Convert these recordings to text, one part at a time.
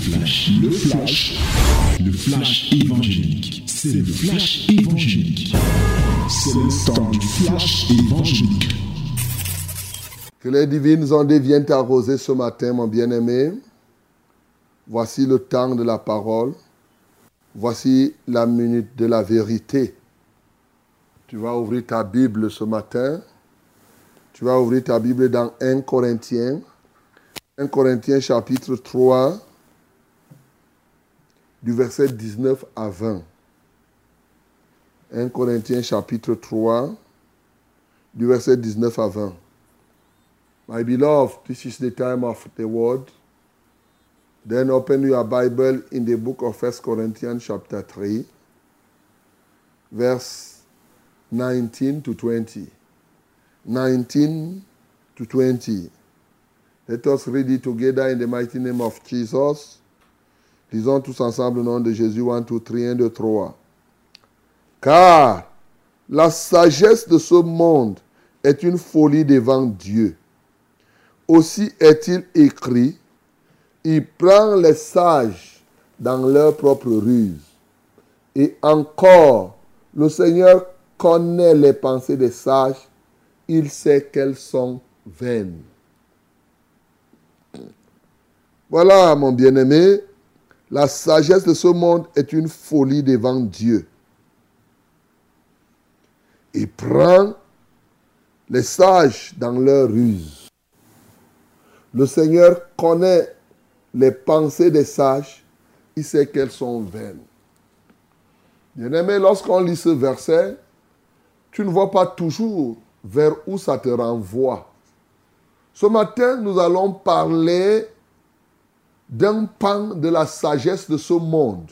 flash, le flash, le flash évangélique. C'est le flash évangélique. C'est le temps du flash évangélique. Que les divines ondes viennent t'arroser ce matin, mon bien-aimé. Voici le temps de la parole. Voici la minute de la vérité. Tu vas ouvrir ta Bible ce matin. Tu vas ouvrir ta Bible dans 1 Corinthiens. 1 Corinthiens chapitre 3, du verset 19 à 20. 1 Corinthiens chapitre 3, du verset 19 à 20. My beloved, this is the time of the word. Then open your Bible in the book of 1 Corinthians chapter 3, verse 19 to 20. 19 to 20. Let us read it together in the mighty name of Jesus. Lisons tous ensemble au nom de Jésus. 1, 2, 3, 1, 2, 3. Car la sagesse de ce monde est une folie devant Dieu. Aussi est-il écrit, il prend les sages dans leur propre ruse. Et encore, le Seigneur connaît les pensées des sages, il sait qu'elles sont vaines. Voilà, mon bien-aimé, la sagesse de ce monde est une folie devant Dieu. Il prend les sages dans leur ruse. Le Seigneur connaît les pensées des sages, il sait qu'elles sont vaines. Bien-aimé, lorsqu'on lit ce verset, tu ne vois pas toujours vers où ça te renvoie. Ce matin, nous allons parler d'un pan de la sagesse de ce monde.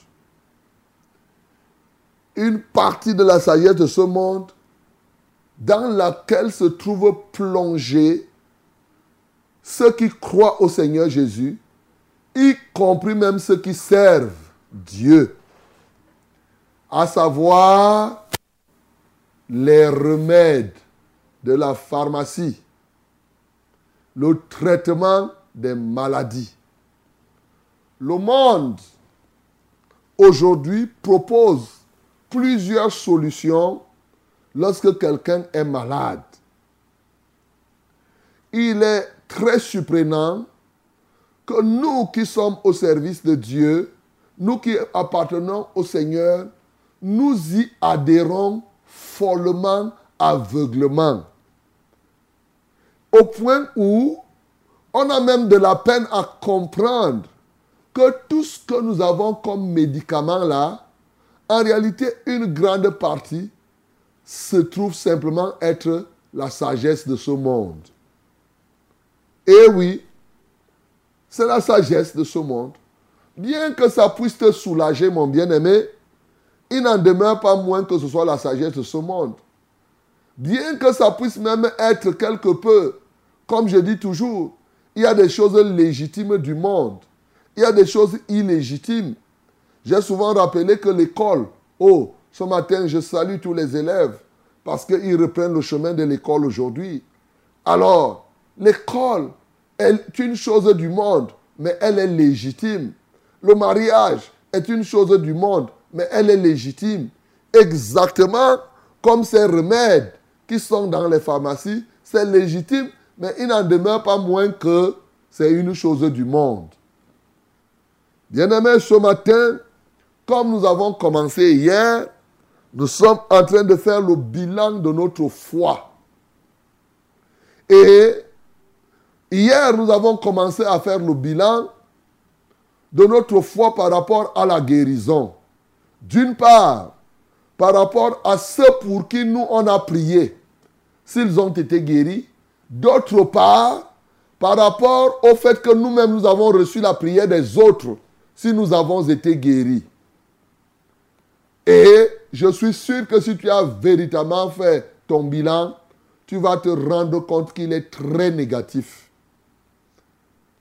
Une partie de la sagesse de ce monde dans laquelle se trouvent plongés ceux qui croient au Seigneur Jésus, y compris même ceux qui servent Dieu, à savoir les remèdes de la pharmacie, le traitement des maladies. Le monde aujourd'hui propose plusieurs solutions lorsque quelqu'un est malade. Il est très surprenant que nous qui sommes au service de Dieu, nous qui appartenons au Seigneur, nous y adhérons follement, aveuglement. Au point où on a même de la peine à comprendre tout ce que nous avons comme médicament là, en réalité, une grande partie se trouve simplement être la sagesse de ce monde. Et oui, c'est la sagesse de ce monde. Bien que ça puisse te soulager, mon bien-aimé, il n'en demeure pas moins que ce soit la sagesse de ce monde. Bien que ça puisse même être quelque peu, comme je dis toujours, il y a des choses légitimes du monde. Il y a des choses illégitimes. J'ai souvent rappelé que l'école, oh, ce matin, je salue tous les élèves parce qu'ils reprennent le chemin de l'école aujourd'hui. Alors, l'école est une chose du monde, mais elle est légitime. Le mariage est une chose du monde, mais elle est légitime. Exactement comme ces remèdes qui sont dans les pharmacies, c'est légitime, mais il n'en demeure pas moins que c'est une chose du monde. Bien-aimés, ce matin, comme nous avons commencé hier, nous sommes en train de faire le bilan de notre foi. Et hier, nous avons commencé à faire le bilan de notre foi par rapport à la guérison. D'une part, par rapport à ceux pour qui nous on a prié, s'ils ont été guéris. D'autre part, par rapport au fait que nous-mêmes nous avons reçu la prière des autres, si nous avons été guéris. Et je suis sûr que si tu as véritablement fait ton bilan, tu vas te rendre compte qu'il est très négatif.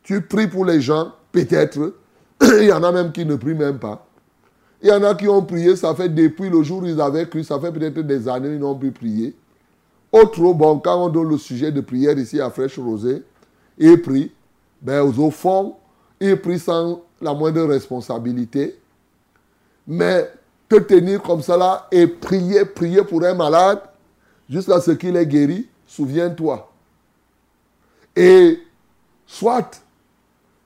Tu pries pour les gens, peut-être. Il y en a même qui ne prient même pas. Il y en a qui ont prié, ça fait depuis le jour où ils avaient cru, ça fait peut-être des années qu'ils n'ont plus prié. Autre, bon, quand on donne le sujet de prière ici à Fraîche Rosée, et prie, ben, au fond, il prie sans la moindre responsabilité, mais te tenir comme ça là et prier, prier pour un malade jusqu'à ce qu'il est guéri, souviens-toi. Et soit,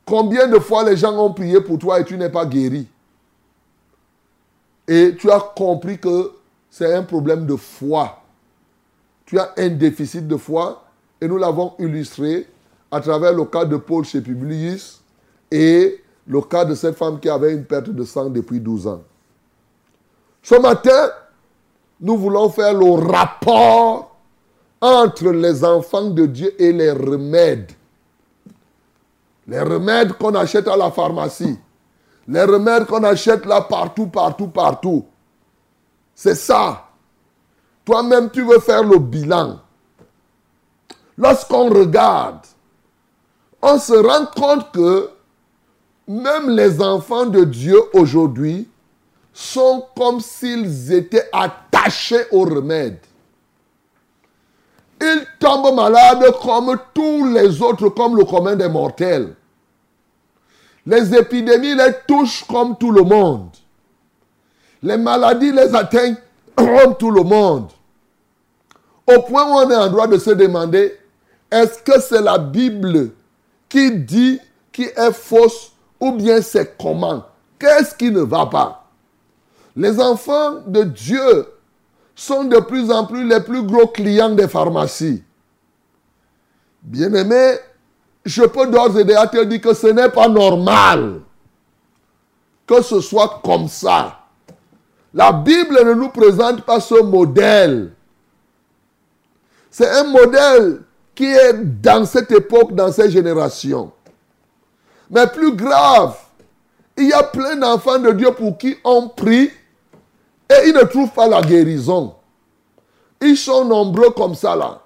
combien de fois les gens ont prié pour toi et tu n'es pas guéri? Et tu as compris que c'est un problème de foi. Tu as un déficit de foi et nous l'avons illustré à travers le cas de Paul chez Publius et le cas de cette femme qui avait une perte de sang depuis 12 ans. Ce matin, nous voulons faire le rapport entre les enfants de Dieu et les remèdes. Les remèdes qu'on achète à la pharmacie. Les remèdes qu'on achète là partout, partout, partout. C'est ça. Toi-même, tu veux faire le bilan. Lorsqu'on regarde, on se rend compte que même les enfants de Dieu aujourd'hui sont comme s'ils étaient attachés au remède. Ils tombent malades comme tous les autres, comme le commun des mortels. Les épidémies les touchent comme tout le monde. Les maladies les atteignent comme tout le monde. Au point où on est en droit de se demander, est-ce que c'est la Bible qui dit qui est fausse ou bien c'est comment? Qu'est-ce qui ne va pas? Les enfants de Dieu sont de plus en plus les plus gros clients des pharmacies. Bien-aimé, je peux d'ores et déjà te dire que ce n'est pas normal que ce soit comme ça. La Bible ne nous présente pas ce modèle. C'est un modèle qui est dans cette époque, dans cette génération. Mais plus grave, il y a plein d'enfants de Dieu pour qui on prie et ils ne trouvent pas la guérison. Ils sont nombreux comme ça là.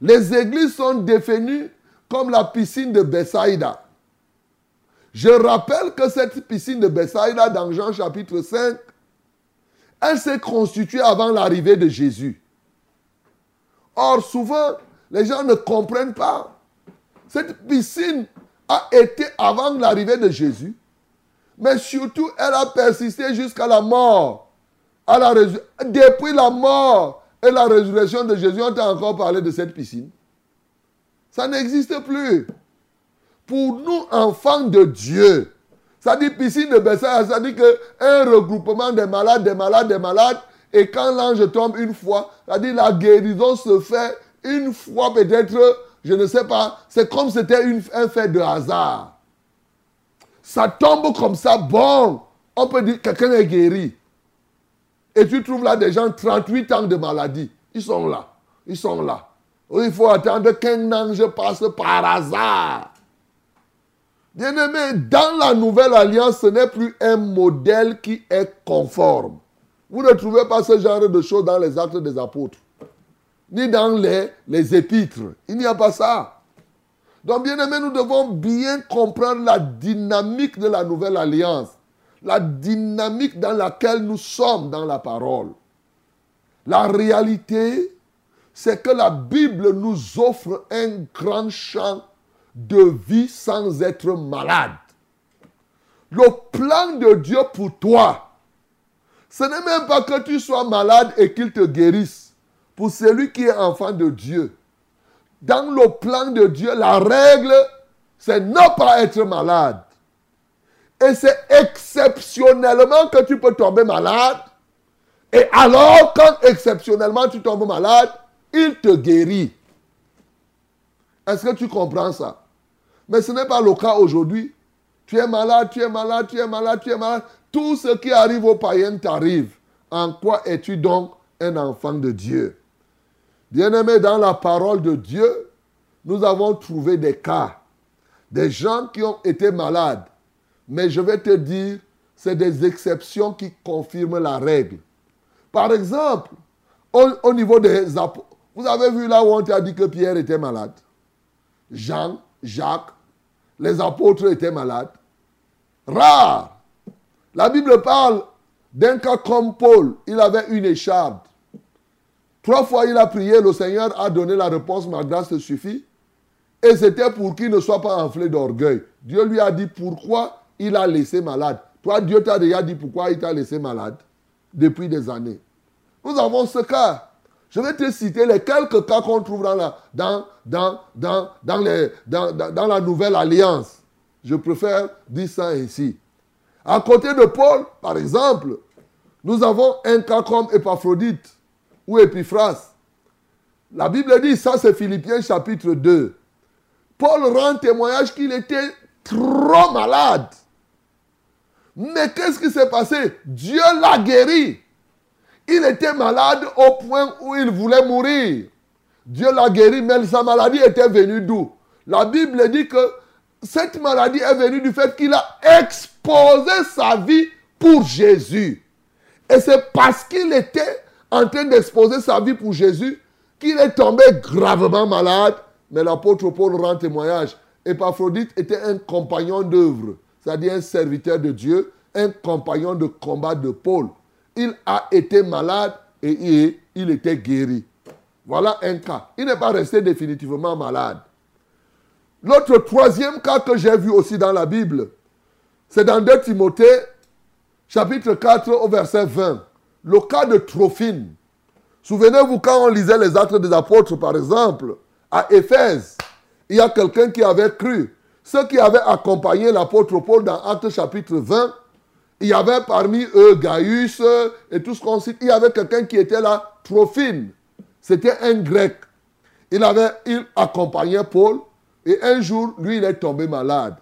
Les églises sont définies comme la piscine de Bethsaïda. Je rappelle que cette piscine de Bethsaïda dans Jean chapitre 5, elle s'est constituée avant l'arrivée de Jésus. Or, souvent, les gens ne comprennent pas. Cette piscine a été avant l'arrivée de Jésus, mais surtout, elle a persisté jusqu'à la mort. Depuis la mort et la résurrection de Jésus, on t'a encore parlé de cette piscine. Ça n'existe plus. Pour nous, enfants de Dieu, ça dit piscine de Bethsaida, ça dit qu'un regroupement des malades, des malades, des malades, et quand l'ange tombe une fois, ça dit la guérison se fait une fois peut-être, je ne sais pas, c'est comme c'était un fait de hasard. Ça tombe comme ça, bon, on peut dire que quelqu'un est guéri. Et tu trouves là des gens 38 ans de maladie. Ils sont là. Ils sont là. Il faut attendre qu'un ange passe par hasard. Bien-aimé, dans la nouvelle alliance, ce n'est plus un modèle qui est conforme. Vous ne trouvez pas ce genre de choses dans les actes des apôtres, ni dans les, les épîtres. Il n'y a pas ça. Donc, bien-aimé, nous devons bien comprendre la dynamique de la nouvelle alliance, la dynamique dans laquelle nous sommes dans la parole. La réalité, c'est que la Bible nous offre un grand champ de vie sans être malade. Le plan de Dieu pour toi, ce n'est même pas que tu sois malade et qu'il te guérisse. Pour celui qui est enfant de Dieu, dans le plan de Dieu, la règle, c'est ne pas être malade. Et c'est exceptionnellement que tu peux tomber malade. Et alors, quand exceptionnellement tu tombes malade, il te guérit. Est-ce que tu comprends ça? Mais ce n'est pas le cas aujourd'hui. Tu es malade, tu es malade, tu es malade, tu es malade. Tout ce qui arrive aux païens t'arrive. En quoi es-tu donc un enfant de Dieu? Bien-aimé, dans la parole de Dieu, nous avons trouvé des cas. Des gens qui ont été malades. Mais je vais te dire, c'est des exceptions qui confirment la règle. Par exemple, au, au niveau des apôtres, vous avez vu là où on t'a dit que Pierre était malade. Jean, Jacques, les apôtres étaient malades. Rare. La Bible parle d'un cas comme Paul. Il avait une écharde. Trois fois il a prié, le Seigneur a donné la réponse, ma grâce te suffit. Et c'était pour qu'il ne soit pas enflé d'orgueil. Dieu lui a dit, pourquoi il a laissé malade? Toi, Dieu t'a déjà dit pourquoi il t'a laissé malade depuis des années. Nous avons ce cas. Je vais te citer les quelques cas qu'on trouve dans la, dans, dans, dans, dans, les, dans, dans la nouvelle alliance. Je préfère dire ça ici. À côté de Paul, par exemple, nous avons un cas comme Épaphrodite ou Épiphras. La Bible dit, ça c'est Philippiens chapitre 2. Paul rend témoignage qu'il était trop malade. Mais qu'est-ce qui s'est passé? Dieu l'a guéri. Il était malade au point où il voulait mourir. Dieu l'a guéri, mais sa maladie était venue d'où? La Bible dit que cette maladie est venue du fait qu'il a exposé sa vie pour Jésus. Et c'est parce qu'il était en train d'exposer sa vie pour Jésus qu'il est tombé gravement malade. Mais l'apôtre Paul rend témoignage. Épaphrodite était un compagnon d'œuvre, c'est-à-dire un serviteur de Dieu, un compagnon de combat de Paul. Il a été malade et il était guéri. Voilà un cas. Il n'est pas resté définitivement malade. L'autre troisième cas que j'ai vu aussi dans la Bible, c'est dans 2 Timothée, chapitre 4 au verset 20. Le cas de Trophine. Souvenez-vous quand on lisait les actes des apôtres, par exemple, à Éphèse, il y a quelqu'un qui avait cru. Ceux qui avaient accompagné l'apôtre Paul dans Actes chapitre 20, il y avait parmi eux Gaius et tout ce qu'on cite. Il y avait quelqu'un qui était là, Trophine. C'était un grec. Il avait il accompagnait Paul et un jour, lui, il est tombé malade.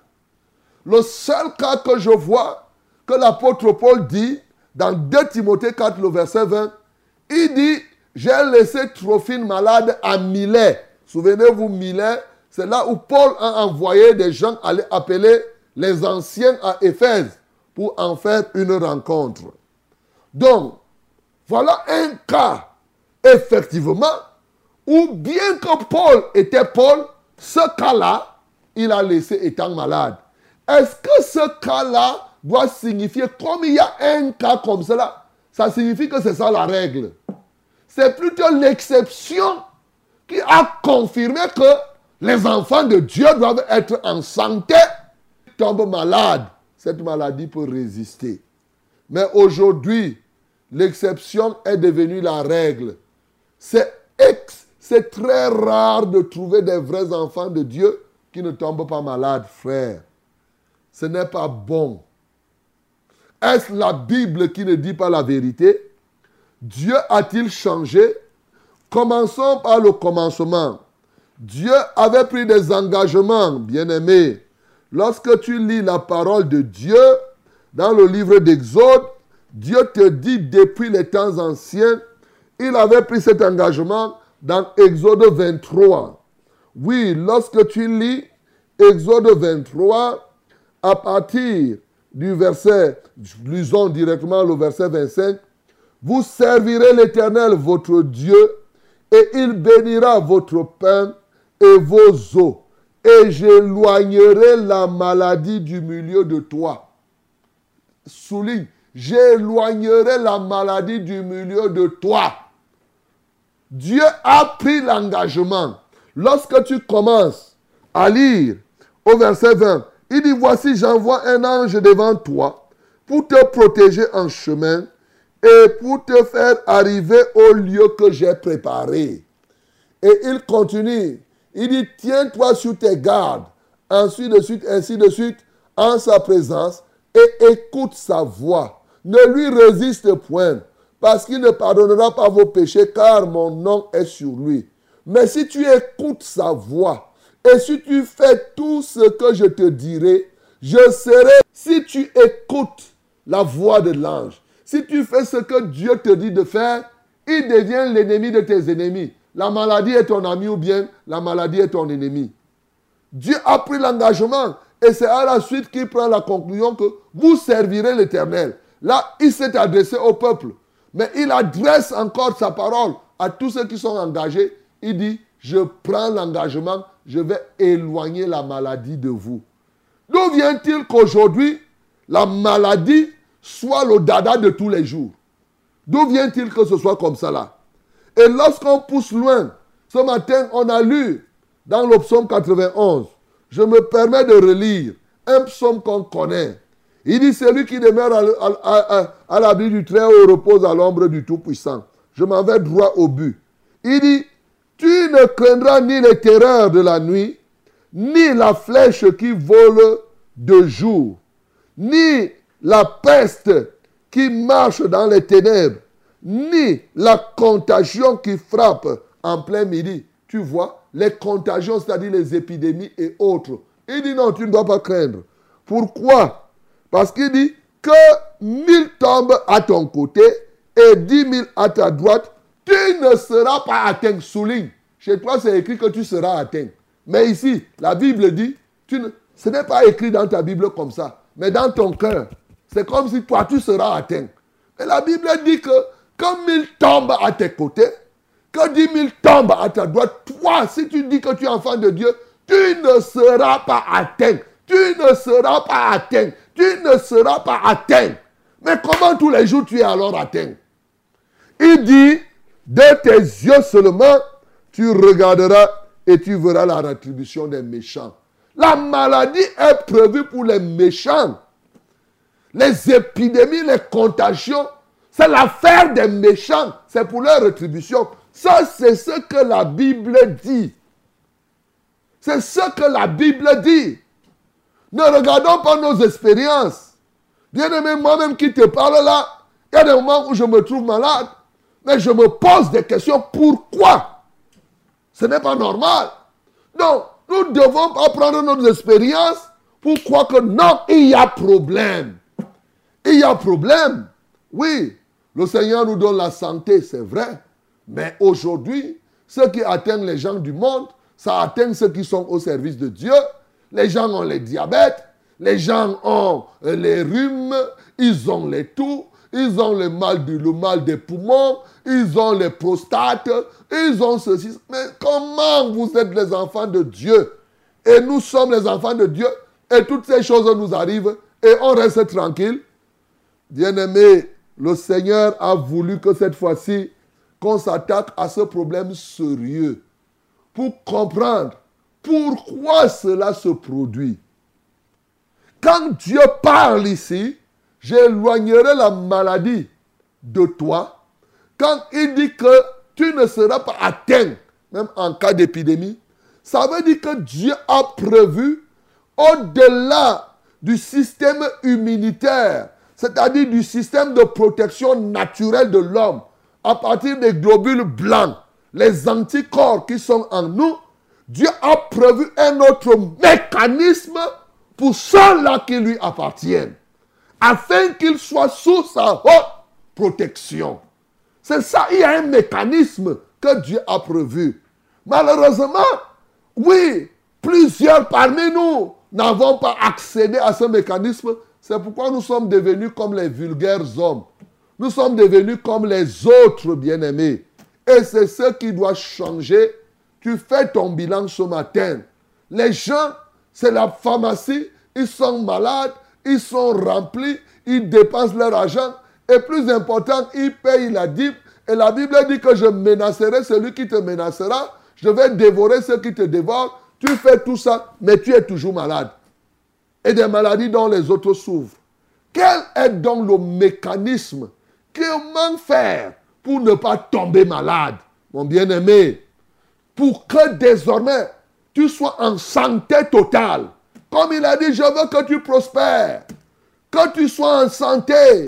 Le seul cas que je vois que l'apôtre Paul dit dans 2 Timothée 4, le verset 20, il dit J'ai laissé Trophine malade à Milet. Souvenez-vous, Milet, c'est là où Paul a envoyé des gens aller appeler les anciens à Éphèse pour en faire une rencontre. Donc, voilà un cas, effectivement, où bien que Paul était Paul, ce cas-là, il a laissé étant malade. Est-ce que ce cas-là doit signifier, comme il y a un cas comme cela, ça signifie que c'est ça la règle C'est plutôt l'exception qui a confirmé que les enfants de Dieu doivent être en santé. Tombent malades, cette maladie peut résister. Mais aujourd'hui, l'exception est devenue la règle. C'est c'est très rare de trouver des vrais enfants de Dieu qui ne tombent pas malades, frère. Ce n'est pas bon. Est-ce la Bible qui ne dit pas la vérité? Dieu a-t-il changé? Commençons par le commencement. Dieu avait pris des engagements, bien-aimés. Lorsque tu lis la parole de Dieu dans le livre d'Exode, Dieu te dit depuis les temps anciens, il avait pris cet engagement dans Exode 23. Oui, lorsque tu lis Exode 23, à partir du verset, lisons directement le verset 25, vous servirez l'Éternel votre Dieu et il bénira votre pain et vos eaux et j'éloignerai la maladie du milieu de toi. Souligne, j'éloignerai la maladie du milieu de toi. Dieu a pris l'engagement. Lorsque tu commences à lire au verset 20, il dit, voici, j'envoie un ange devant toi pour te protéger en chemin et pour te faire arriver au lieu que j'ai préparé. Et il continue. Il dit, tiens-toi sur tes gardes, ainsi de suite, ainsi de suite, en sa présence, et écoute sa voix. Ne lui résiste point parce qu'il ne pardonnera pas vos péchés, car mon nom est sur lui. Mais si tu écoutes sa voix, et si tu fais tout ce que je te dirai, je serai, si tu écoutes la voix de l'ange, si tu fais ce que Dieu te dit de faire, il devient l'ennemi de tes ennemis. La maladie est ton ami ou bien la maladie est ton ennemi. Dieu a pris l'engagement et c'est à la suite qu'il prend la conclusion que vous servirez l'Éternel. Là, il s'est adressé au peuple. Mais il adresse encore sa parole à tous ceux qui sont engagés. Il dit, je prends l'engagement, je vais éloigner la maladie de vous. D'où vient-il qu'aujourd'hui, la maladie soit le dada de tous les jours? D'où vient-il que ce soit comme ça là? Et lorsqu'on pousse loin, ce matin, on a lu dans le psaume 91, je me permets de relire un psaume qu'on connaît. Il dit, celui qui demeure à, l'abri du Très-Haut repose à l'ombre du Tout-Puissant. Je m'en vais droit au but. Il dit, tu ne craindras ni les terreurs de la nuit, ni la flèche qui vole de jour, ni la peste qui marche dans les ténèbres, ni la contagion qui frappe en plein midi. Tu vois, les contagions, c'est-à-dire les épidémies et autres. Il dit non, tu ne dois pas craindre. Pourquoi? Parce qu'il dit que mille tombent à ton côté et dix mille à ta droite, tu ne seras pas atteint. Souligne. Chez toi, c'est écrit que tu seras atteint. Mais ici, la Bible dit, tu ne, ce n'est pas écrit dans ta Bible comme ça, mais dans ton cœur. C'est comme si toi, tu seras atteint. Et la Bible dit que quand mille tombent à tes côtés, que dix mille tombent à ta droite, toi, si tu dis que tu es enfant de Dieu, tu ne seras pas atteint. Tu ne seras pas atteint. Tu ne seras pas atteint. Mais comment tous les jours tu es alors atteint? Il dit, de tes yeux seulement, tu regarderas et tu verras la rétribution des méchants. La maladie est prévue pour les méchants. Les épidémies, les contagions, c'est l'affaire des méchants. C'est pour leur rétribution. Ça, c'est ce que la Bible dit. C'est ce que la Bible dit. Ne regardons pas nos expériences. Bien aimé, moi-même qui te parle là, il y a des moments où je me trouve malade, mais je me pose des questions. Pourquoi? Ce n'est pas normal. Donc, nous devons pas prendre nos expériences pour croire que non, il y a problème. Il y a problème. Oui, le Seigneur nous donne la santé, c'est vrai. Mais aujourd'hui, ce qui atteint les gens du monde, ça atteint ceux qui sont au service de Dieu. Les gens ont les diabètes, les gens ont les rhumes, ils ont les toux, ils ont le mal, du, le des poumons, ils ont les prostates, ils ont ceci. Mais comment vous êtes les enfants de Dieu? Et nous sommes les enfants de Dieu et toutes ces choses nous arrivent et on reste tranquille. Bien-aimé, le Seigneur a voulu que cette fois-ci, qu'on s'attaque à ce problème sérieux pour comprendre pourquoi cela se produit. Quand Dieu parle ici, j'éloignerai la maladie de toi. Quand il dit que tu ne seras pas atteint, même en cas d'épidémie, ça veut dire que Dieu a prévu, au-delà du système immunitaire, c'est-à-dire du système de protection naturelle de l'homme, à partir des globules blancs, les anticorps qui sont en nous, Dieu a prévu un autre mécanisme pour ceux-là qui lui appartiennent, afin qu'ils soient sous sa haute protection. C'est ça, il y a un mécanisme que Dieu a prévu. Malheureusement, oui, plusieurs parmi nous n'avons pas accédé à ce mécanisme. C'est pourquoi nous sommes devenus comme les vulgaires hommes. Nous sommes devenus comme les autres bien-aimés. Et c'est ce qui doit changer. Tu fais ton bilan ce matin. Les gens, c'est la pharmacie, ils sont malades, ils sont remplis, ils dépensent leur argent. Et plus important, ils payent la dîme. Et la Bible dit que je menacerai celui qui te menacera. Je vais dévorer ceux qui te dévorent. Tu fais tout ça, mais tu es toujours malade. Et des maladies dont les autres souffrent. Quel est donc le mécanisme Comment faire pour ne pas tomber malade, mon bien-aimé? Pour que désormais tu sois en santé totale. Comme il a dit, je veux que tu prospères. Que tu sois en santé.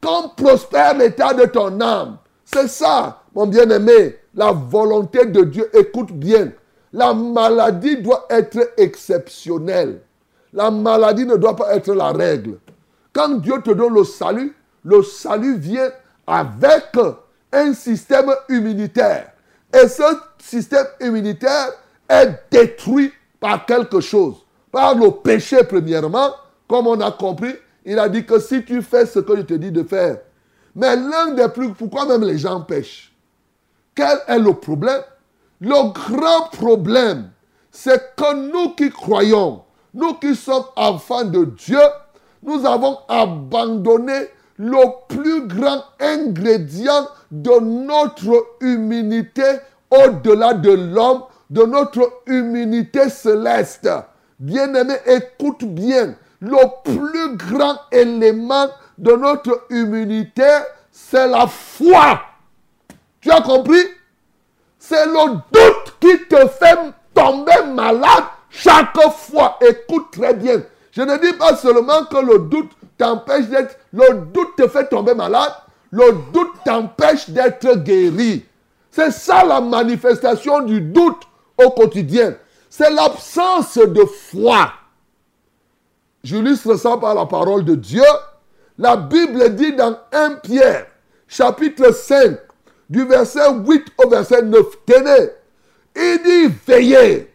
Comme prospère l'état de ton âme. C'est ça, mon bien-aimé, la volonté de Dieu. Écoute bien. La maladie doit être exceptionnelle. La maladie ne doit pas être la règle. Quand Dieu te donne le salut, le salut vient avec un système immunitaire. Et ce système immunitaire est détruit par quelque chose. Par le péché, premièrement, comme on a compris, il a dit que si tu fais ce que je te dis de faire. Mais l'un des plus... Pourquoi même les gens pêchent? Quel est le problème? Le grand problème, c'est que nous qui croyons, nous qui sommes enfants de Dieu, nous avons abandonné le plus grand ingrédient de notre humilité au-delà de l'homme, de notre humilité céleste. Bien-aimé, écoute bien. le plus grand élément de notre immunité, c'est la foi. Tu as compris? C'est le doute qui te fait tomber malade chaque fois. Écoute très bien. Je ne dis pas seulement que le doute t'empêche d'être... Le doute te fait tomber malade. Le doute t'empêche d'être guéri. C'est ça la manifestation du doute au quotidien. C'est l'absence de foi. J'illustre ça par la parole de Dieu. La Bible dit dans 1 Pierre, chapitre 5, du verset 8 au verset 9, tenez, il dit veillez,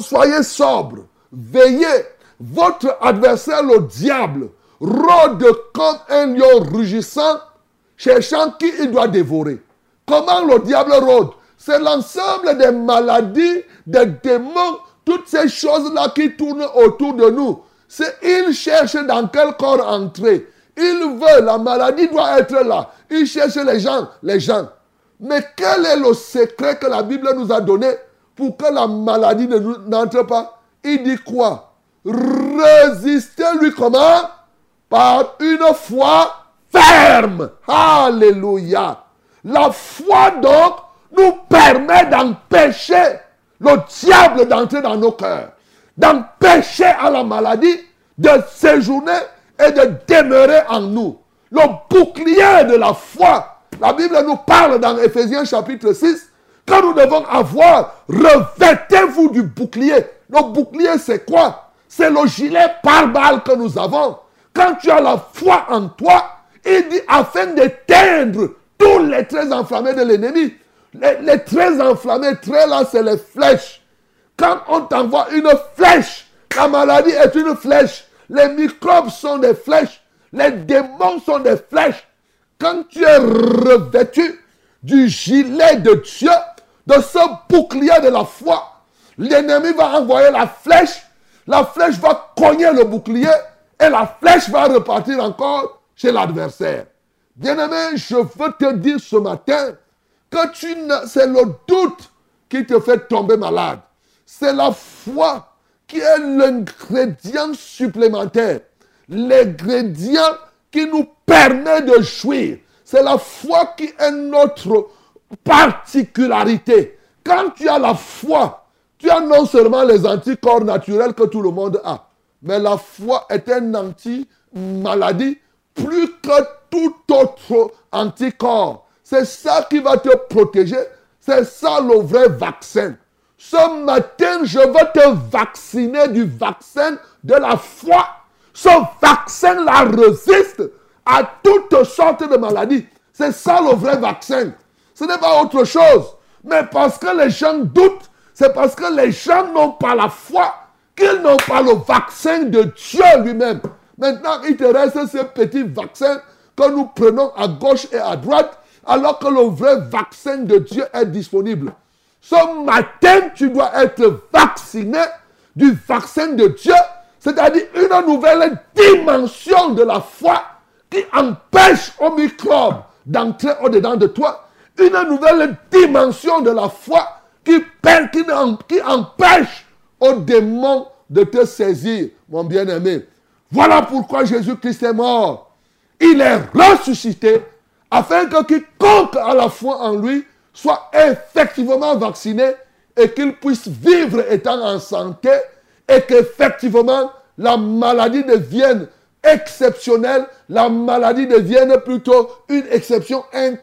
soyez sobre, veillez. Votre adversaire, le diable, rôde comme un lion rugissant, cherchant qui il doit dévorer. Comment le diable rôde? C'est l'ensemble des maladies, des démons, toutes ces choses-là qui tournent autour de nous. C'est il cherche dans quel corps entrer. Il veut, la maladie doit être là. Il cherche les gens, les gens. Mais quel est le secret que la Bible nous a donné pour que la maladie n'entre pas? Il dit quoi? Résistez-lui comment? Par une foi ferme. Alléluia. La foi donc nous permet d'empêcher le diable d'entrer dans nos cœurs, d'empêcher à la maladie de séjourner et de demeurer en nous. Le bouclier de la foi. La Bible nous parle dans Ephésiens chapitre 6 que nous devons avoir. Revêtez-vous du bouclier. Le bouclier, c'est quoi? C'est le gilet pare-balles que nous avons. Quand tu as la foi en toi, il dit afin d'éteindre tous les traits enflammés de l'ennemi. Les, les, traits enflammés, traits là, c'est les flèches. Quand on t'envoie une flèche, la maladie est une flèche. Les microbes sont des flèches. Les démons sont des flèches. Quand tu es revêtu du gilet de Dieu, de ce bouclier de la foi, l'ennemi va envoyer la flèche. La flèche va cogner le bouclier et la flèche va repartir encore chez l'adversaire. Bien-aimé, je veux te dire ce matin c'est le doute qui te fait tomber malade. C'est la foi qui est l'ingrédient supplémentaire. L'ingrédient qui nous permet de jouir. C'est la foi qui est notre particularité. Quand tu as la foi, tu as non seulement les anticorps naturels que tout le monde a, mais la foi est un anti-maladie plus que tout autre anticorps. C'est ça qui va te protéger. C'est ça le vrai vaccin. Ce matin, je veux te vacciner du vaccin de la foi. Ce vaccin-là résiste à toutes sortes de maladies. C'est ça le vrai vaccin. Ce n'est pas autre chose. Mais parce que les gens doutent, c'est parce que les gens n'ont pas la foi qu'ils n'ont pas le vaccin de Dieu lui-même. Maintenant, il te reste ce petit vaccin que nous prenons à gauche et à droite, alors que le vrai vaccin de Dieu est disponible. Ce matin, tu dois être vacciné du vaccin de Dieu, c'est-à-dire une nouvelle dimension de la foi qui empêche aux microbes d'entrer au-dedans de toi, une nouvelle dimension de la foi qui, empêche aux démons de te saisir, mon bien-aimé. Voilà pourquoi Jésus-Christ est mort. Il est ressuscité afin que quiconque a la foi en lui soit effectivement vacciné et qu'il puisse vivre étant en santé et qu'effectivement la maladie devienne exceptionnelle, la maladie devienne plutôt une exception, un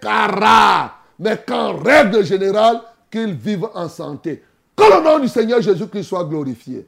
mais qu'en règle générale, qu'il vive en santé. Que le nom du Seigneur Jésus-Christ soit glorifié.